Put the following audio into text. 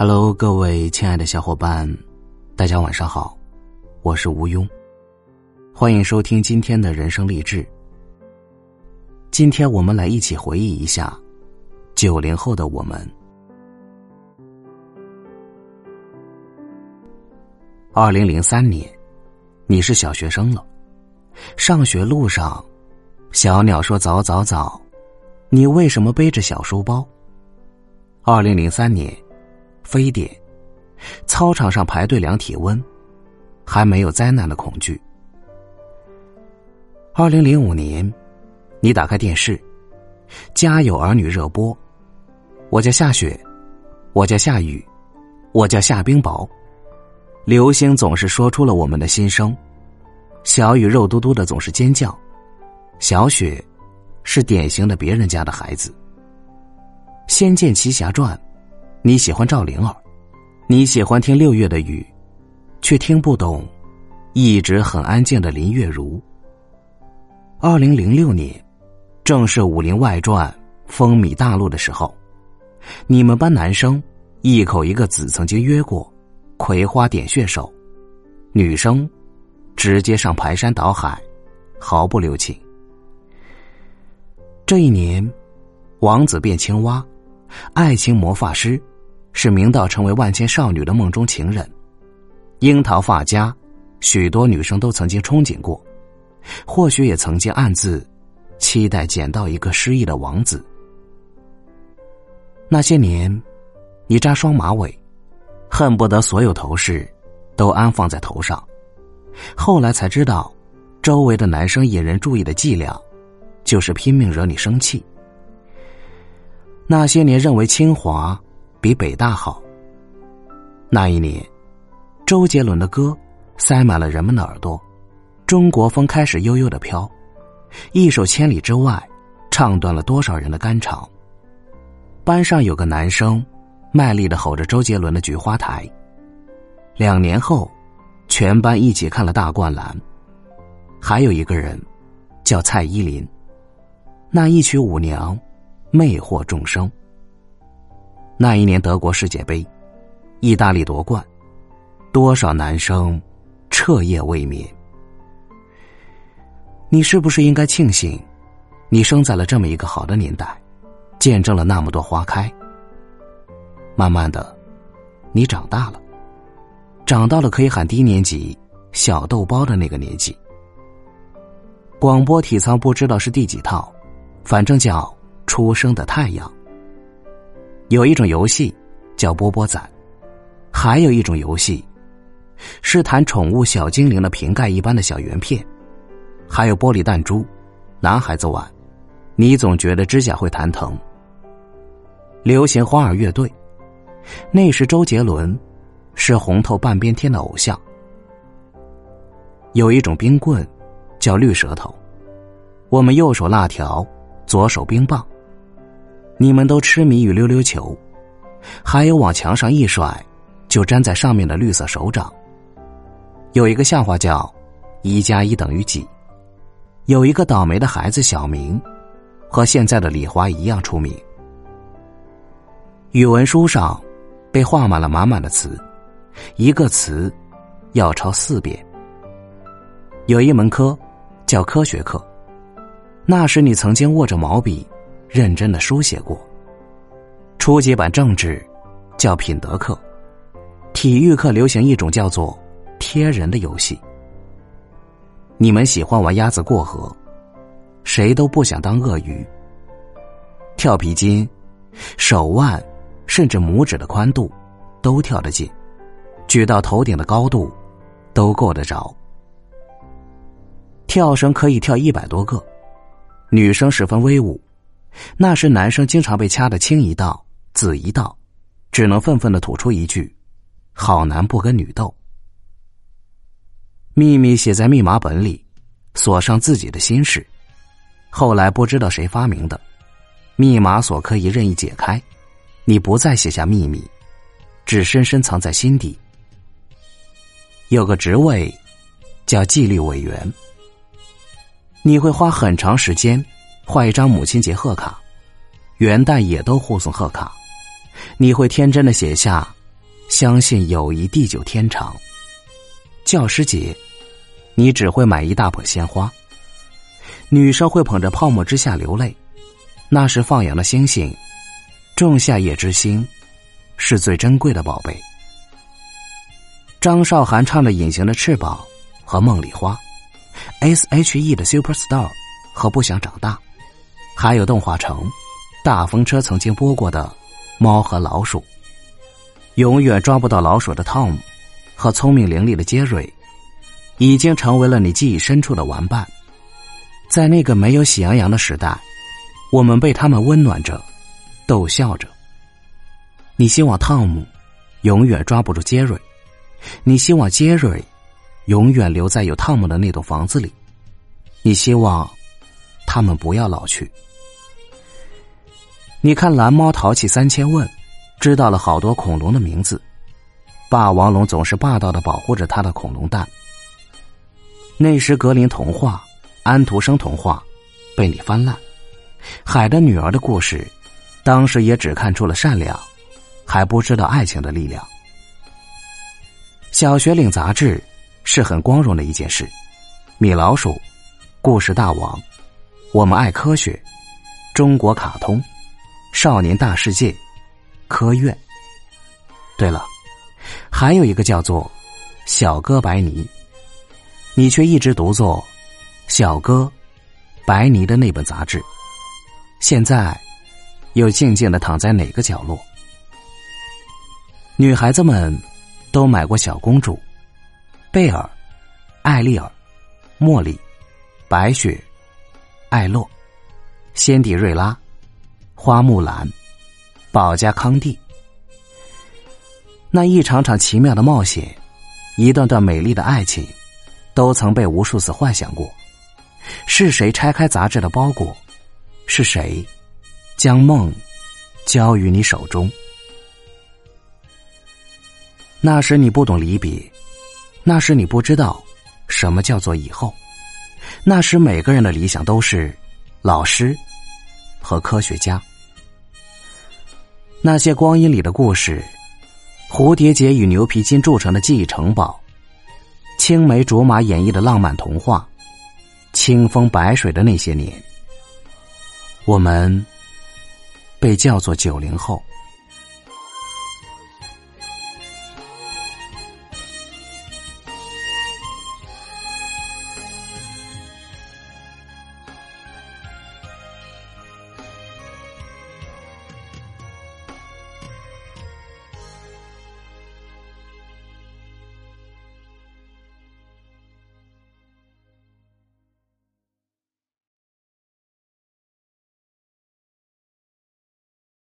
Hello，各位亲爱的小伙伴，大家晚上好，我是吴庸，欢迎收听今天的人生励志。今天我们来一起回忆一下九零后的我们。二零零三年，你是小学生了，上学路上，小鸟说：“早早早，你为什么背着小书包？”二零零三年，非典，操场上排队量体温，还没有灾难的恐惧。二零零五年，你打开电视，《家有儿女》热播，我叫夏雪，我叫夏雨，我叫夏冰雹。流星总是说出了我们的心声，小雨肉嘟嘟的总是尖叫，小雪是典型的别人家的孩子。《仙剑奇侠传》，你喜欢赵灵儿，你喜欢听六月的雨，却听不懂一直很安静的林月如。二零零六年，正是《武林外传》风靡大陆的时候，你们班男生一口一个子曾经约过，葵花点穴手，女生直接上排山倒海，毫不留情。这一年，王子变青蛙。爱情魔法师，是明道成为万千少女的梦中情人。樱桃发夹，许多女生都曾经憧憬过，或许也曾经暗自期待捡到一个失意的王子。那些年，你扎双马尾，恨不得所有头饰都安放在头上。后来才知道，周围的男生引人注意的伎俩，就是拼命惹你生气。那些年认为清华比北大好。那一年，周杰伦的歌塞满了人们的耳朵，中国风开始悠悠的飘，一首《千里之外》唱断了多少人的肝肠。班上有个男生，卖力的吼着周杰伦的《菊花台》。两年后，全班一起看了《大灌篮》。还有一个人，叫蔡依林，那一曲《舞娘》。魅惑众生。那一年德国世界杯，意大利夺冠，多少男生彻夜未眠。你是不是应该庆幸，你生在了这么一个好的年代，见证了那么多花开？慢慢的，你长大了，长到了可以喊低年级小豆包的那个年纪。广播体操不知道是第几套，反正叫。出生的太阳。有一种游戏叫波波仔，还有一种游戏是弹宠物小精灵的瓶盖一般的小圆片，还有玻璃弹珠，男孩子玩，你总觉得指甲会弹疼。流行花儿乐队，那时周杰伦是红透半边天的偶像。有一种冰棍叫绿舌头，我们右手辣条，左手冰棒。你们都痴迷于溜溜球，还有往墙上一甩，就粘在上面的绿色手掌。有一个笑话叫“一加一等于几”。有一个倒霉的孩子小明，和现在的李华一样出名。语文书上被画满了满满的词，一个词要抄四遍。有一门科叫科学课，那时你曾经握着毛笔。认真的书写过。初级版政治叫品德课，体育课流行一种叫做贴人的游戏。你们喜欢玩鸭子过河，谁都不想当鳄鱼。跳皮筋，手腕甚至拇指的宽度都跳得进，举到头顶的高度都够得着。跳绳可以跳一百多个，女生十分威武。那时男生经常被掐得青一道紫一道，只能愤愤的吐出一句：“好男不跟女斗。”秘密写在密码本里，锁上自己的心事。后来不知道谁发明的，密码锁可以任意解开，你不再写下秘密，只深深藏在心底。有个职位叫纪律委员，你会花很长时间。画一张母亲节贺卡，元旦也都护送贺卡，你会天真的写下相信友谊地久天长。教师节，你只会买一大捧鲜花。女生会捧着泡沫之下流泪，那是放羊的星星。仲夏夜之星，是最珍贵的宝贝。张韶涵唱的《隐形的翅膀》和《梦里花》，S.H.E 的《Super Star》和《不想长大》，还有动画城《大风车》曾经播过的《猫和老鼠》，永远抓不到老鼠的 Tom 和聪明伶俐的杰瑞，已经成为了你记忆深处的玩伴。在那个没有喜羊羊的时代，我们被他们温暖着，逗笑着。你希望汤姆永远抓不住杰瑞。你希望杰瑞永远留在有汤姆的那栋房子里，你希望他们不要老去。你看蓝猫淘气三千问，知道了好多恐龙的名字。霸王龙总是霸道的保护着他的恐龙蛋。那时格林童话、安徒生童话被你翻烂，海的女儿的故事，当时也只看出了善良，还不知道爱情的力量。小学领杂志是很光荣的一件事。米老鼠、故事大王、我们爱科学、中国卡通、少年大世界、科院。对了，还有一个叫做小哥白尼，你却一直读作小哥白尼的那本杂志，现在又静静的躺在哪个角落？女孩子们。都买过小公主，贝尔、艾丽尔、茉莉、白雪、艾洛、仙迪瑞拉、花木兰、保加康帝。那一场场奇妙的冒险，一段段美丽的爱情，都曾被无数次幻想过。是谁拆开杂志的包裹？是谁将梦交于你手中？那时你不懂离别，那时你不知道什么叫做以后，那时每个人的理想都是老师和科学家。那些光阴里的故事，蝴蝶结与牛皮筋铸成的记忆城堡，青梅竹马演绎的浪漫童话，清风白水的那些年，我们被叫做九零后。